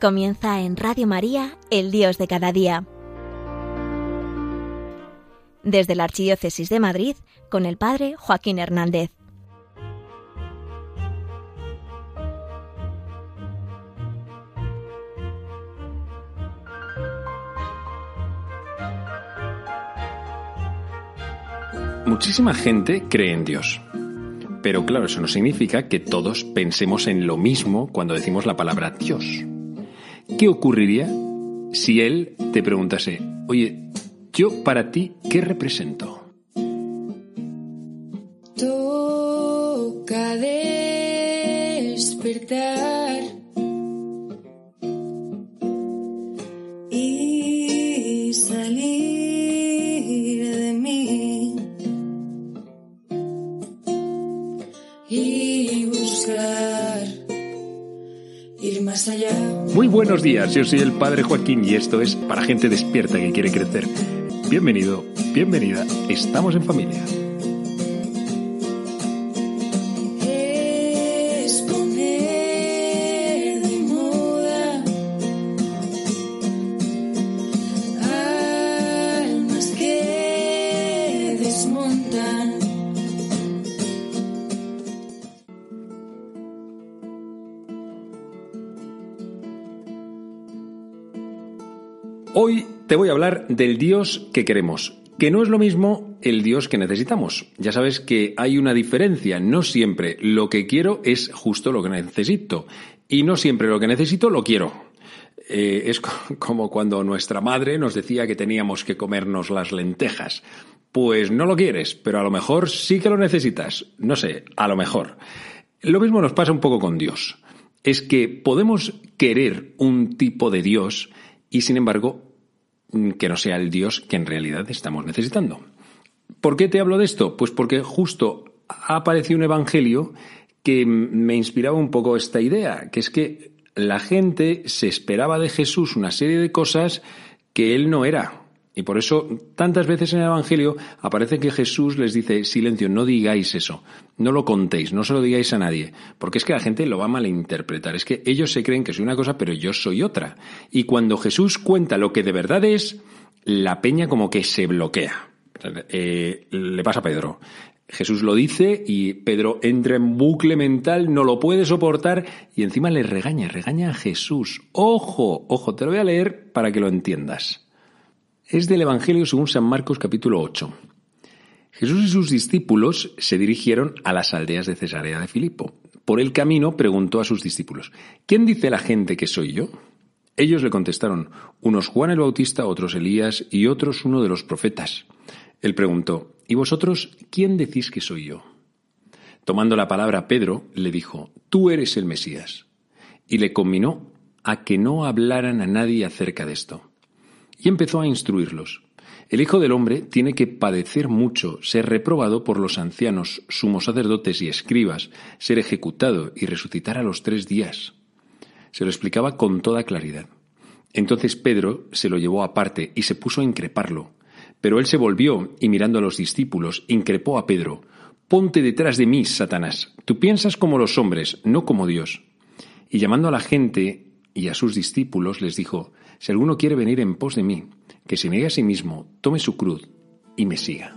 Comienza en Radio María, el Dios de cada día. Desde la Archidiócesis de Madrid, con el Padre Joaquín Hernández. Muchísima gente cree en Dios. Pero claro, eso no significa que todos pensemos en lo mismo cuando decimos la palabra Dios. ¿Qué ocurriría si Él te preguntase, oye, yo para ti, ¿qué represento? Muy buenos días, yo soy el Padre Joaquín y esto es para gente despierta que quiere crecer. Bienvenido, bienvenida, estamos en familia. Te voy a hablar del Dios que queremos, que no es lo mismo el Dios que necesitamos. Ya sabes que hay una diferencia, no siempre lo que quiero es justo lo que necesito y no siempre lo que necesito lo quiero. Eh, es co- como cuando nuestra madre nos decía que teníamos que comernos las lentejas. Pues no lo quieres, pero a lo mejor sí que lo necesitas. No sé, a lo mejor. Lo mismo nos pasa un poco con Dios. Es que podemos querer un tipo de Dios y sin embargo que no sea el Dios que en realidad estamos necesitando. ¿Por qué te hablo de esto? Pues porque justo ha aparecido un evangelio que mm, me inspiraba un poco esta idea, que es que la gente se esperaba de Jesús una serie de cosas que él no era. Y por eso tantas veces en el Evangelio aparece que Jesús les dice, silencio, no digáis eso, no lo contéis, no se lo digáis a nadie, porque es que la gente lo va a malinterpretar, es que ellos se creen que soy una cosa, pero yo soy otra. Y cuando Jesús cuenta lo que de verdad es, la peña como que se bloquea. Eh, le pasa a Pedro. Jesús lo dice y Pedro entra en bucle mental, no lo puede soportar y encima le regaña, regaña a Jesús. Ojo, ojo, te lo voy a leer para que lo entiendas. Es del Evangelio según San Marcos capítulo 8. Jesús y sus discípulos se dirigieron a las aldeas de Cesarea de Filipo. Por el camino preguntó a sus discípulos, ¿quién dice la gente que soy yo? Ellos le contestaron, unos Juan el Bautista, otros Elías y otros uno de los profetas. Él preguntó, ¿y vosotros quién decís que soy yo? Tomando la palabra Pedro, le dijo, tú eres el Mesías. Y le conminó a que no hablaran a nadie acerca de esto. Y empezó a instruirlos. El Hijo del Hombre tiene que padecer mucho, ser reprobado por los ancianos, sumos sacerdotes y escribas, ser ejecutado y resucitar a los tres días. Se lo explicaba con toda claridad. Entonces Pedro se lo llevó aparte y se puso a increparlo. Pero él se volvió y mirando a los discípulos, increpó a Pedro, Ponte detrás de mí, Satanás. Tú piensas como los hombres, no como Dios. Y llamando a la gente y a sus discípulos les dijo, Si alguno quiere venir en pos de mí, que se niegue a sí mismo, tome su cruz y me siga.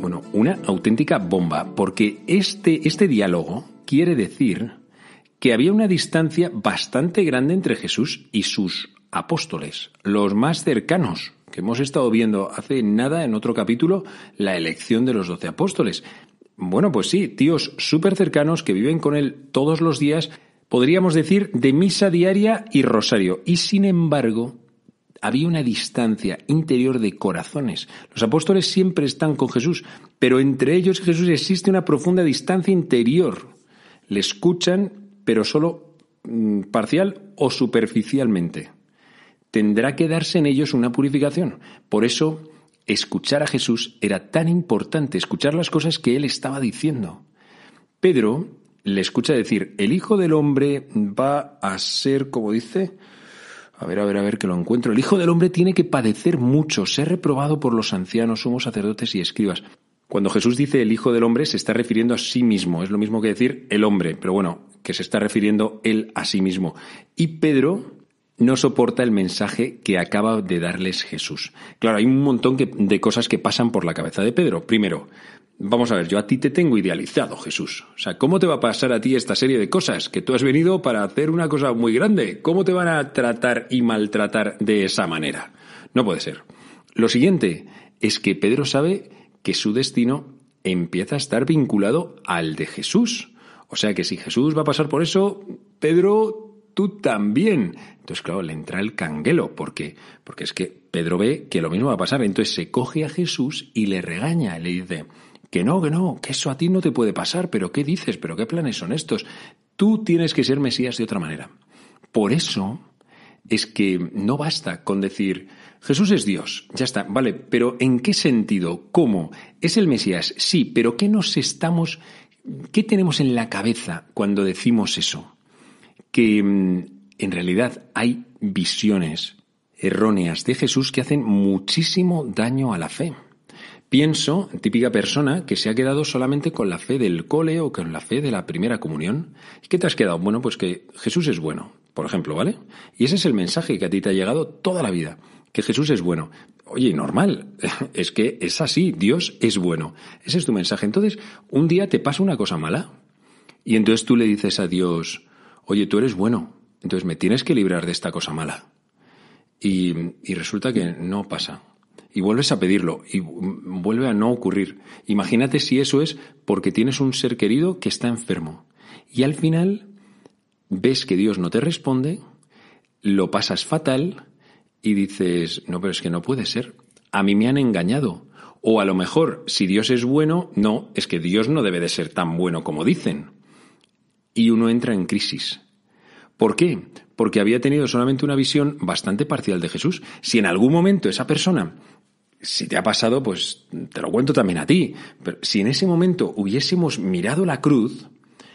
Bueno, una auténtica bomba, porque este, este diálogo quiere decir que había una distancia bastante grande entre Jesús y sus apóstoles, los más cercanos, que hemos estado viendo hace nada en otro capítulo, la elección de los doce apóstoles. Bueno, pues sí, tíos súper cercanos que viven con él todos los días, podríamos decir de misa diaria y rosario. Y sin embargo, había una distancia interior de corazones. Los apóstoles siempre están con Jesús, pero entre ellos y Jesús existe una profunda distancia interior. Le escuchan, pero solo mm, parcial o superficialmente. Tendrá que darse en ellos una purificación. Por eso, escuchar a Jesús era tan importante, escuchar las cosas que él estaba diciendo. Pedro le escucha decir, el Hijo del Hombre va a ser, como dice, a ver, a ver, a ver, que lo encuentro. El Hijo del Hombre tiene que padecer mucho, ser reprobado por los ancianos, sumos sacerdotes y escribas. Cuando Jesús dice el Hijo del Hombre, se está refiriendo a sí mismo. Es lo mismo que decir el hombre, pero bueno, que se está refiriendo él a sí mismo. Y Pedro no soporta el mensaje que acaba de darles Jesús. Claro, hay un montón de cosas que pasan por la cabeza de Pedro. Primero, Vamos a ver, yo a ti te tengo idealizado, Jesús. O sea, ¿cómo te va a pasar a ti esta serie de cosas? Que tú has venido para hacer una cosa muy grande. ¿Cómo te van a tratar y maltratar de esa manera? No puede ser. Lo siguiente es que Pedro sabe que su destino empieza a estar vinculado al de Jesús. O sea que si Jesús va a pasar por eso, Pedro, tú también. Entonces, claro, le entra el canguelo. ¿Por qué? Porque es que Pedro ve que lo mismo va a pasar. Entonces se coge a Jesús y le regaña. Le dice, que no, que no, que eso a ti no te puede pasar, pero ¿qué dices? ¿Pero qué planes son estos? Tú tienes que ser Mesías de otra manera. Por eso es que no basta con decir, Jesús es Dios, ya está, vale, pero ¿en qué sentido? ¿Cómo? ¿Es el Mesías? Sí, pero ¿qué nos estamos, qué tenemos en la cabeza cuando decimos eso? Que mm, en realidad hay visiones erróneas de Jesús que hacen muchísimo daño a la fe. Pienso, típica persona que se ha quedado solamente con la fe del cole o con la fe de la primera comunión. ¿Y qué te has quedado? Bueno, pues que Jesús es bueno, por ejemplo, ¿vale? Y ese es el mensaje que a ti te ha llegado toda la vida, que Jesús es bueno. Oye, normal, es que es así, Dios es bueno. Ese es tu mensaje. Entonces, un día te pasa una cosa mala y entonces tú le dices a Dios, oye, tú eres bueno, entonces me tienes que librar de esta cosa mala. Y, resulta que no pasa y vuelves a pedirlo y vuelve a no ocurrir. Imagínate si eso es porque tienes un ser querido que está enfermo y al final ves que Dios no te responde, lo pasas fatal y dices, no, pero es que no puede ser. A mí me han engañado. O a lo mejor, si Dios es bueno, no, es que Dios no debe de ser tan bueno como dicen. Y uno entra en crisis. ¿Por qué? Porque había tenido solamente una visión bastante parcial de Jesús. Si en algún momento esa persona si te ha pasado, pues te lo cuento también a ti. Pero si en ese momento hubiésemos mirado la cruz,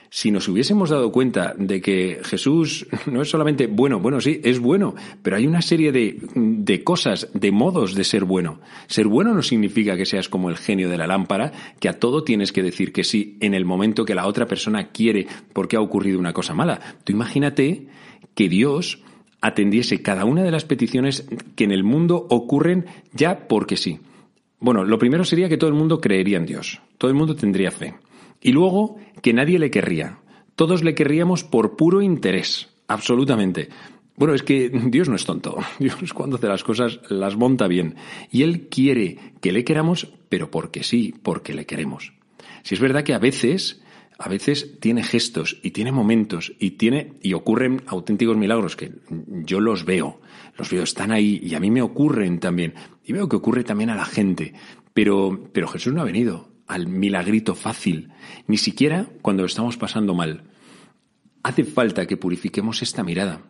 si nos hubiésemos dado cuenta de que Jesús no es solamente bueno, bueno, sí, es bueno, pero hay una serie de, de, cosas, de modos de ser bueno. Ser bueno no significa que seas como el genio de la lámpara, que a todo tienes que decir que sí en el momento que la otra persona quiere porque ha ocurrido una cosa mala. Tú imagínate que Dios atendiese cada una de las peticiones que en el mundo ocurren ya porque sí. Bueno, lo primero sería que todo el mundo creería en Dios, todo el mundo tendría fe. Y luego que nadie le querría. Todos le querríamos por puro interés, absolutamente. Bueno, es que Dios no es tonto. Dios cuando hace las cosas las monta bien. Y Él quiere que le queramos, pero porque sí, porque le queremos. Si es verdad que a veces a veces tiene gestos y tiene momentos y tiene y ocurren auténticos milagros que yo los veo, los veo, están ahí y a mí me ocurren también. Y veo que ocurre también a la gente. Pero, pero Jesús no ha venido al milagrito fácil, ni siquiera cuando lo estamos pasando mal. Hace falta que purifiquemos esta mirada.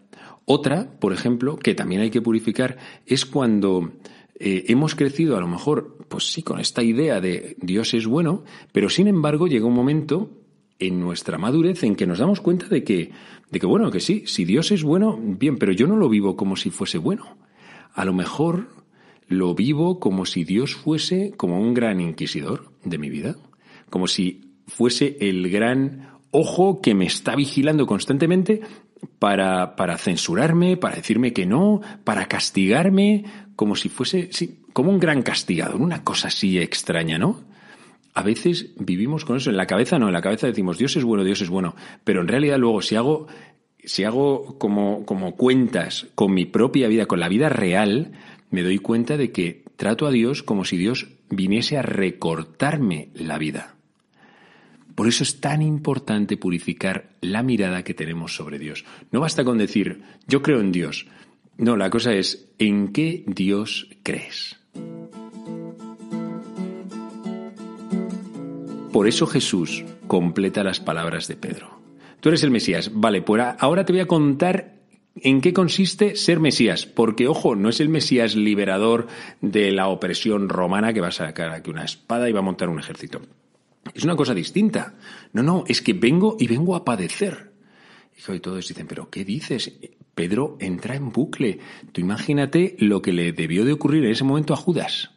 Otra, por ejemplo, que también hay que purificar, es cuando eh, hemos crecido a lo mejor, pues sí, con esta idea de Dios es bueno, pero sin embargo llega un momento en nuestra madurez en que nos damos cuenta de que, de que, bueno, que sí, si Dios es bueno, bien, pero yo no lo vivo como si fuese bueno. A lo mejor lo vivo como si Dios fuese como un gran inquisidor de mi vida, como si fuese el gran ojo que me está vigilando constantemente para, para censurarme, para decirme que no, para castigarme, como si fuese, sí, como un gran castigador, una cosa así extraña, ¿no? a veces vivimos con eso. En la cabeza no, en la cabeza decimos Dios es bueno, Dios es bueno. Pero en realidad luego si hago, si hago como, como cuentas con mi propia vida, con la vida real, me doy cuenta de que trato a Dios como si Dios viniese a recortarme la vida. Por eso es tan importante purificar la mirada que tenemos sobre Dios. No basta con decir, yo creo en Dios. No, la cosa es, ¿en qué Dios crees? Por eso Jesús completa las palabras de Pedro. Tú eres el Mesías. Vale, pues ahora te voy a contar en qué consiste ser Mesías. Porque, ojo, no es el Mesías liberador de la opresión romana que va a sacar aquí una espada y va a montar un ejército. Es una cosa distinta. No, no, es que vengo y vengo a padecer. Y todos dicen, pero ¿qué dices? Pedro entra en bucle. Tú imagínate lo que le debió de ocurrir en ese momento a Judas.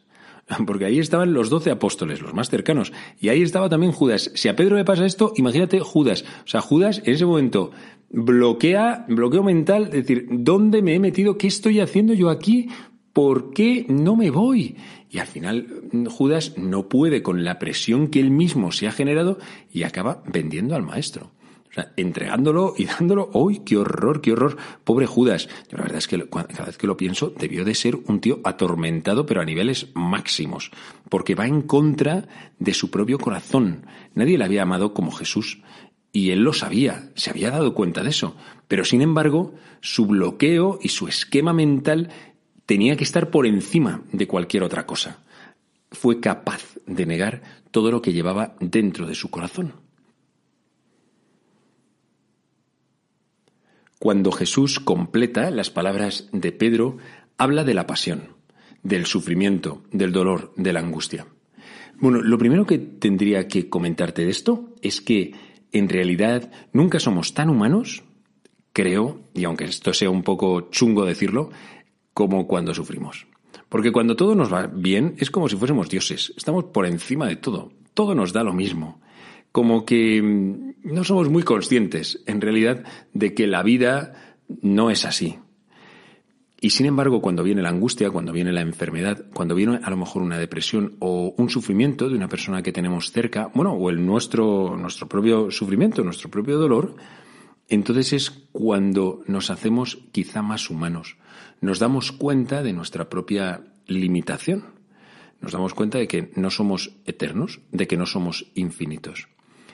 porque ahí estaban los doce apóstoles, los más cercanos, y ahí estaba también Judas. Si a Pedro le pasa esto, imagínate Judas. O sea, Judas en ese momento bloquea, bloqueo mental, es decir, ¿dónde me he metido? ¿Qué estoy haciendo yo aquí? ¿Por qué no me voy? Y al final Judas no puede con la presión que él mismo se ha generado y acaba vendiendo al maestro. Sea, entregándolo y dándolo. ¡Uy, qué horror, qué horror! Pobre Judas. Yo la verdad es que cada vez que lo pienso, debió de ser un tío atormentado, pero a niveles máximos. Porque va en contra de su propio corazón. Nadie le había amado como Jesús. Y él lo sabía, se había dado cuenta de eso. Pero sin embargo, su bloqueo y su esquema mental tenía que estar por encima de cualquier otra cosa. Fue capaz de negar todo lo que llevaba dentro de su corazón. Cuando Jesús completa las palabras de Pedro, habla de la pasión, del sufrimiento, del dolor, de la angustia. Bueno, lo primero que tendría que comentarte de esto es que en realidad nunca somos tan humanos, creo, y aunque esto sea un poco chungo decirlo, como cuando sufrimos. Porque cuando todo nos va bien es como si fuésemos dioses, estamos por encima de todo, todo nos da lo mismo como que mm, no somos muy conscientes, en realidad, de que la vida no es así. Y sin embargo, cuando viene la angustia, cuando viene la enfermedad, cuando viene a lo mejor una depresión o un sufrimiento de una persona que tenemos cerca, bueno, o el nuestro, nuestro propio sufrimiento, nuestro propio dolor, entonces es cuando nos hacemos quizá más humanos. Nos damos cuenta de nuestra propia limitación. Nos damos cuenta de que no somos eternos, de que no somos infinitos.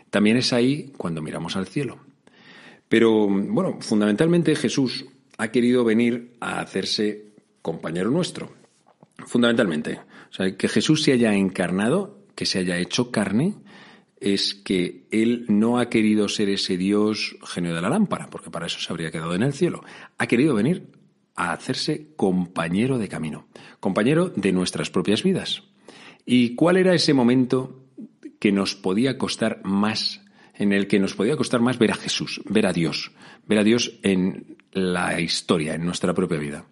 También es ahí cuando miramos al cielo. Pero, bueno, fundamentalmente Jesús ha querido venir a hacerse compañero nuestro. Fundamentalmente. O sea, que Jesús se haya encarnado, que se haya hecho carne, es que Él no ha querido ser ese Dios genio de la lámpara, porque para eso se habría quedado en el cielo. Ha querido venir a hacerse compañero de camino, compañero de nuestras propias vidas. ¿Y cuál era ese momento que nos podía costar más, en el que nos podía costar más ver a Jesús, ver a Dios, ver a Dios en la historia, en nuestra propia vida.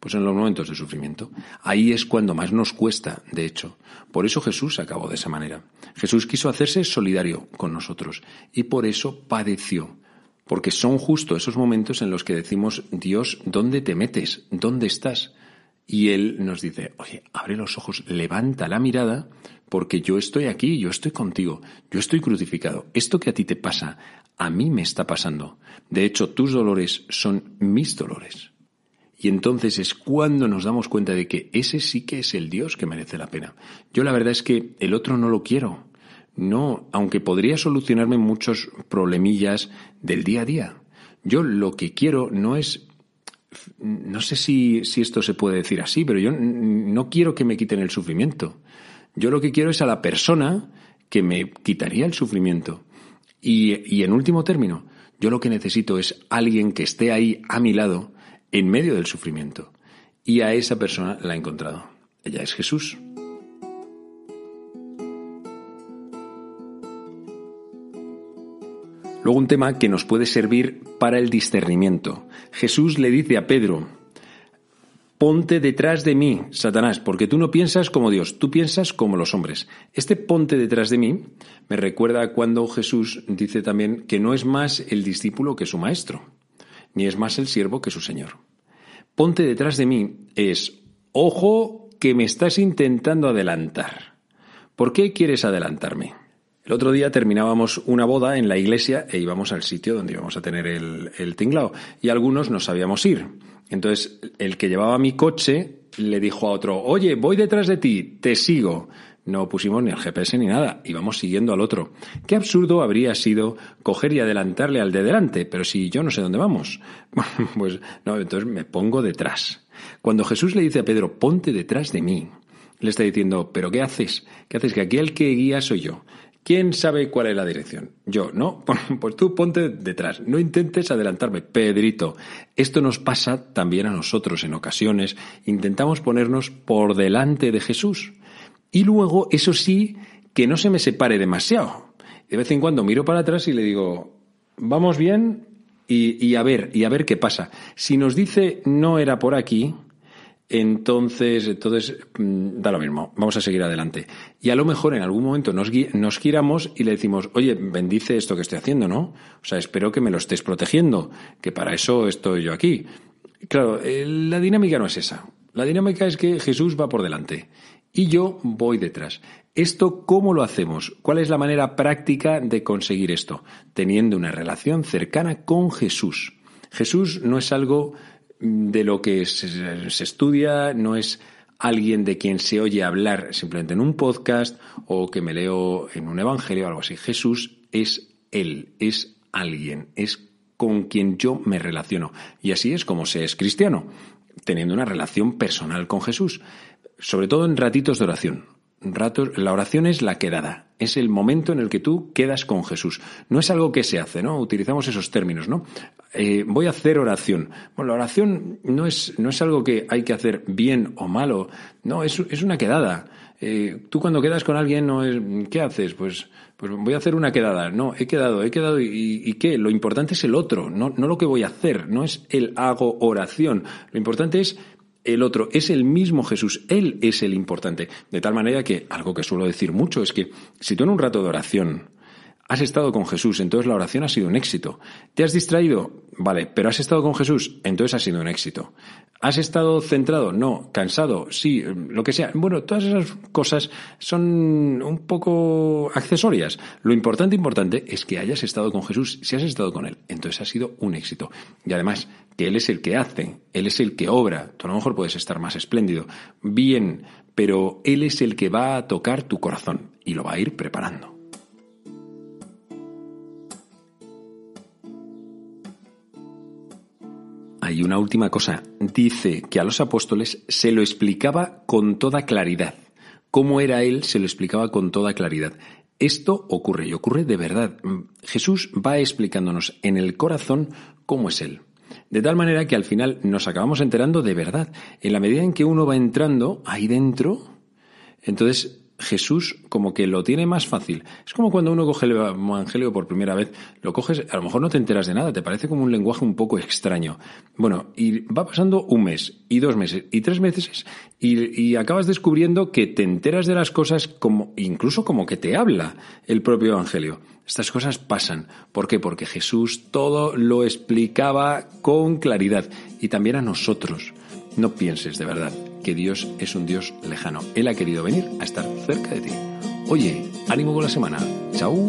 Pues en los momentos de sufrimiento. Ahí es cuando más nos cuesta, de hecho. Por eso Jesús acabó de esa manera. Jesús quiso hacerse solidario con nosotros y por eso padeció. Porque son justo esos momentos en los que decimos, Dios, ¿dónde te metes? ¿Dónde estás? Y Él nos dice, oye, abre los ojos, levanta la mirada, porque yo estoy aquí, yo estoy contigo, yo estoy crucificado. Esto que a ti te pasa, a mí me está pasando. De hecho, tus dolores son mis dolores. Y entonces es cuando nos damos cuenta de que ese sí que es el Dios que merece la pena. Yo la verdad es que el otro no lo quiero. No, aunque podría solucionarme muchos problemillas del día a día. Yo lo que quiero no es no sé si, si, esto se puede decir así, pero yo no quiero que me quiten el sufrimiento. Yo lo que quiero es a la persona que me quitaría el sufrimiento. Y, y en último término, yo lo que necesito es alguien que esté ahí a mi lado en medio del sufrimiento. Y a esa persona la he encontrado. Ella es Jesús. Luego un tema que nos puede servir para el discernimiento. Jesús le dice a Pedro, ponte detrás de mí, Satanás, porque tú no piensas como Dios, tú piensas como los hombres. Este ponte detrás de mí me recuerda cuando Jesús dice también que no es más el discípulo que su maestro, ni es más el siervo que su Señor. Ponte detrás de mí es, ojo que me estás intentando adelantar. ¿Por qué quieres adelantarme? El otro día terminábamos una boda en la iglesia e íbamos al sitio donde íbamos a tener el, el tinglao y algunos no sabíamos ir. Entonces, el que llevaba mi coche le dijo a otro, oye, voy detrás de ti, te sigo. No pusimos ni el GPS ni nada, íbamos siguiendo al otro. Qué absurdo habría sido coger y adelantarle al de delante, pero si yo no sé dónde vamos. pues no, entonces me pongo detrás. Cuando Jesús le dice a Pedro, ponte detrás de mí, le está diciendo, pero ¿qué haces? ¿Qué haces? Que aquí el que guía soy yo. ¿Quién sabe cuál es la dirección? Yo, ¿no? Pues tú ponte detrás, no intentes adelantarme. Pedrito, esto nos pasa también a nosotros en ocasiones. Intentamos ponernos por delante de Jesús. Y luego, eso sí, que no se me separe demasiado. De vez en cuando miro para atrás y le digo, vamos bien y, a ver, y a ver qué pasa. Si nos dice no era por aquí, Entonces, entonces mm, da lo mismo, vamos a seguir adelante. Y a lo mejor en algún momento nos, nos giramos y le decimos, oye, bendice esto que estoy haciendo, ¿no? O sea, espero que me lo estés protegiendo, que para eso estoy yo aquí. Claro, eh, la dinámica no es esa. La dinámica es que Jesús va por delante y yo voy detrás. ¿Esto cómo lo hacemos? ¿Cuál es la manera práctica de conseguir esto? Teniendo una relación cercana con Jesús. Jesús no es algo de lo que se, estudia, no es alguien de quien se oye hablar simplemente en un podcast o que me leo en un evangelio o algo así. Jesús es Él, es alguien, es con quien yo me relaciono. Y así es como se es cristiano, teniendo una relación personal con Jesús, sobre todo en ratitos de oración la oración es la quedada, es el momento en el que tú quedas con Jesús. No es algo que se hace, ¿no? Utilizamos esos términos, ¿no? Eh, voy a hacer oración. Bueno, la oración no es, no es algo que hay que hacer bien o malo, no, es, es una quedada. Eh, tú cuando quedas con alguien, no es, ¿qué haces? Pues, pues voy a hacer una quedada. No, he quedado, he quedado y, y qué? Lo importante es el otro, no, no lo que voy a hacer, no es el hago oración. Lo importante es el otro, es el mismo Jesús, Él es el importante. De tal manera que algo que suelo decir mucho es que si tú en un rato de oración has estado con Jesús, entonces la oración ha sido un éxito. ¿Te has distraído? Vale, pero has estado con Jesús, entonces ha sido un éxito. ¿Has estado centrado? No. ¿Cansado? Sí, lo que sea. Bueno, todas esas cosas son un poco accesorias. Lo importante, importante es que hayas estado con Jesús. Si has estado con Él, entonces ha sido un éxito. Y además, que Él es el que hace, Él es el que obra. Tú a lo mejor puedes estar más espléndido. Bien, pero Él es el que va a tocar tu corazón y lo va a ir preparando. Hay una última cosa. Dice que a los apóstoles se lo explicaba con toda claridad. Cómo era Él se lo explicaba con toda claridad. Esto ocurre y ocurre de verdad. Jesús va explicándonos en el corazón cómo es Él. De tal manera que al final nos acabamos enterando de verdad. En la medida en que uno va entrando ahí dentro, entonces Jesús como que lo tiene más fácil. Es como cuando uno coge el Evangelio por primera vez, lo coges, a lo mejor no te enteras de nada, te parece como un lenguaje un poco extraño. Bueno, y va pasando un mes, y dos meses, y tres meses, y, acabas descubriendo que te enteras de las cosas como, incluso como que te habla el propio Evangelio. Estas cosas pasan. ¿Por qué? Porque Jesús todo lo explicaba con claridad, y también a nosotros. No pienses de verdad que Dios es un Dios lejano. Él ha querido venir a estar cerca de ti. Oye, ánimo con la semana. Chao.